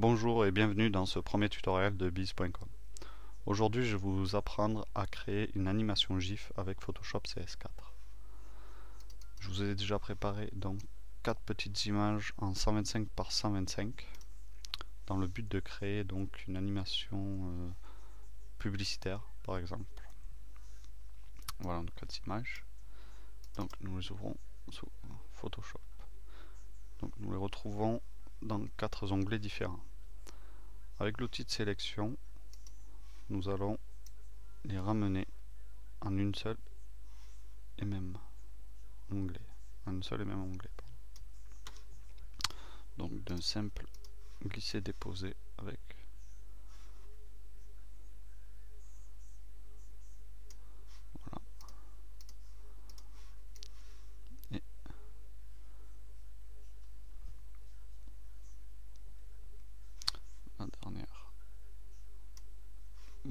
Bonjour et bienvenue dans ce premier tutoriel de biz.com. Aujourd'hui je vais vous apprendre à créer une animation GIF avec Photoshop CS4. Je vous ai déjà préparé donc quatre petites images en 125 par 125 dans le but de créer donc une animation euh, publicitaire par exemple. Voilà nos quatre images. Donc nous les ouvrons sous Photoshop. Donc nous les retrouvons dans quatre onglets différents. Avec l'outil de sélection, nous allons les ramener en une seule et même onglet. Un seul et même onglet. Donc d'un simple glisser-déposer avec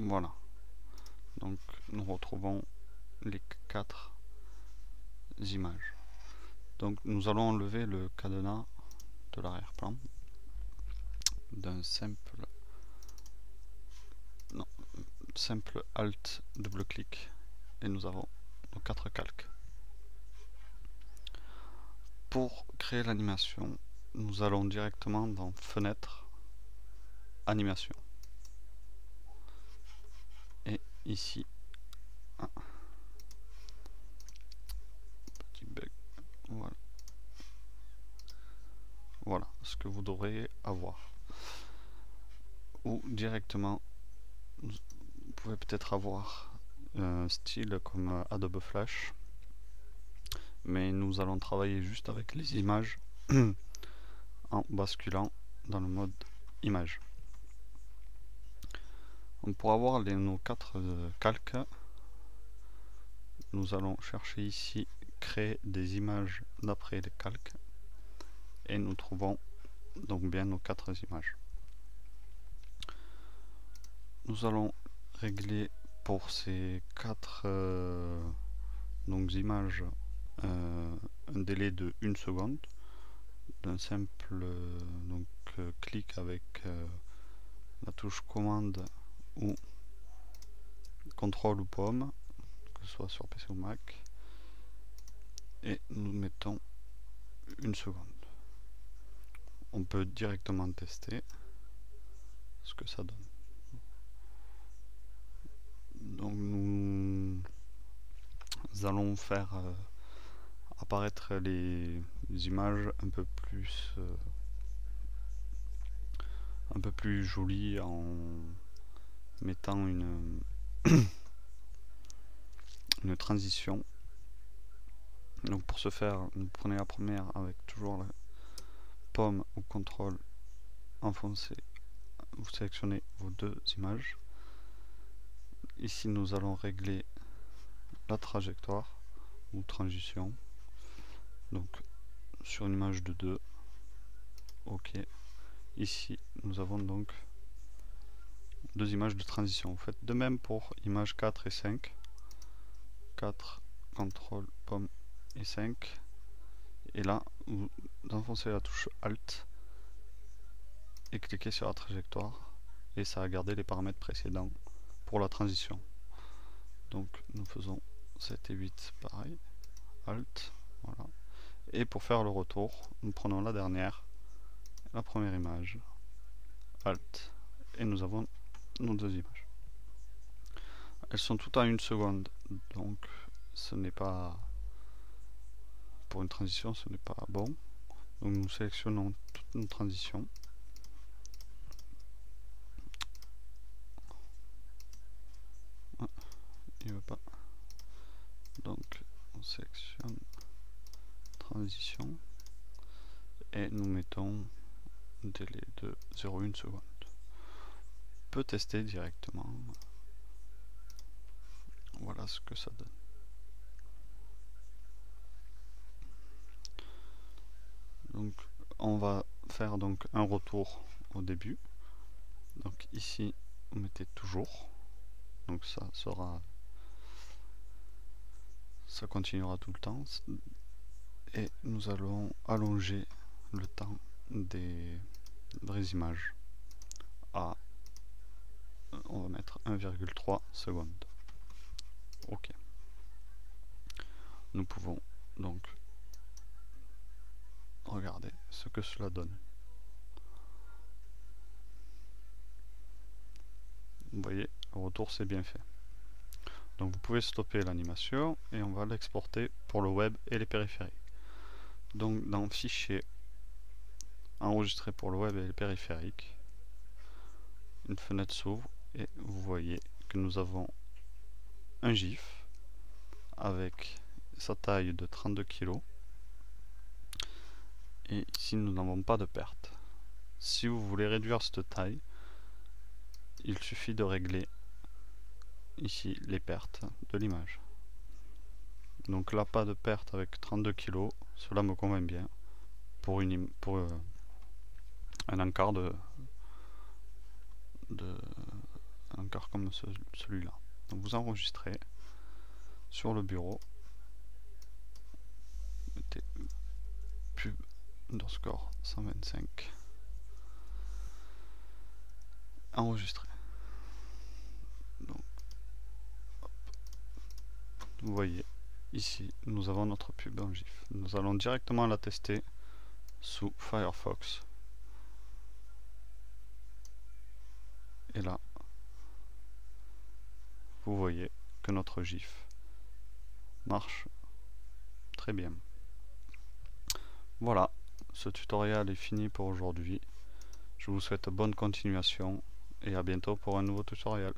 Voilà. Donc nous retrouvons les quatre images. Donc nous allons enlever le cadenas de l'arrière-plan d'un simple simple alt double clic et nous avons nos quatre calques. Pour créer l'animation, nous allons directement dans fenêtre animation ici. Ah. Bug. Voilà. Voilà ce que vous devrez avoir. Ou directement, vous pouvez peut-être avoir un style comme Adobe Flash. Mais nous allons travailler juste avec les images en basculant dans le mode image pour avoir nos quatre euh, calques, nous allons chercher ici créer des images d'après les calques. Et nous trouvons donc bien nos quatre images. Nous allons régler pour ces quatre euh, images euh, un délai de une seconde. D'un simple donc, clic avec la touche commande ou contrôle ou pomme, que ce soit sur PC ou Mac, et nous mettons une seconde. On peut directement tester ce que ça donne. Donc nous allons faire euh, apparaître les, images un peu plus euh, un peu plus jolies en mettant une, transition. Donc pour ce faire, vous prenez la première avec toujours la pomme ou contrôle enfoncé. Vous sélectionnez vos deux images. Ici nous allons régler la trajectoire ou transition. Donc sur une image de 2. OK. Ici nous avons donc deux images de transition. Vous faites de même pour images 4 et 5. 4, contrôle, pomme et 5. Et là, vous enfoncez la touche Alt et cliquez sur la trajectoire. Et ça va garder les paramètres précédents pour la transition. Donc nous faisons 7 et 8 pareil. Alt, voilà. Et pour faire le retour, nous prenons la dernière, la première image, Alt, et nous avons nos deux images. Elles sont toutes à une seconde, donc ce n'est pas pour une transition, ce n'est pas bon. Donc nous sélectionnons toutes nos transitions. Ah, il veut pas. Donc on sélectionne transition et nous mettons délai de 0,1 seconde peut tester directement. Voilà ce que ça donne. Donc on va faire donc un retour au début. Donc ici vous mettez toujours. Donc ça sera ça continuera tout le temps et nous allons allonger le temps des vraies images à on va mettre 1,3 secondes. Ok. Nous pouvons donc regarder ce que cela donne. Vous voyez, au retour c'est bien fait. Donc vous pouvez stopper l'animation et on va l'exporter pour le web et les périphériques. Donc dans Fichier, enregistrer pour le web et les périphériques, une fenêtre s'ouvre et vous voyez que nous avons un GIF avec sa taille de 32 kg et ici nous n'avons pas de perte. Si vous voulez réduire cette taille, il suffit de régler ici les pertes de l'image. Donc là, pas de perte avec 32 kg, cela me convient bien pour, une, pour euh, un encart de comme celui-là. Donc vous enregistrez sur le bureau, mettez pub underscore 125 enregistrer. vous voyez, ici, nous avons notre pub en GIF. Nous allons directement la tester sous Firefox. Et là, vous voyez que notre GIF marche très bien. Voilà, ce tutoriel est fini pour aujourd'hui. Je vous souhaite bonne continuation et à bientôt pour un nouveau tutoriel.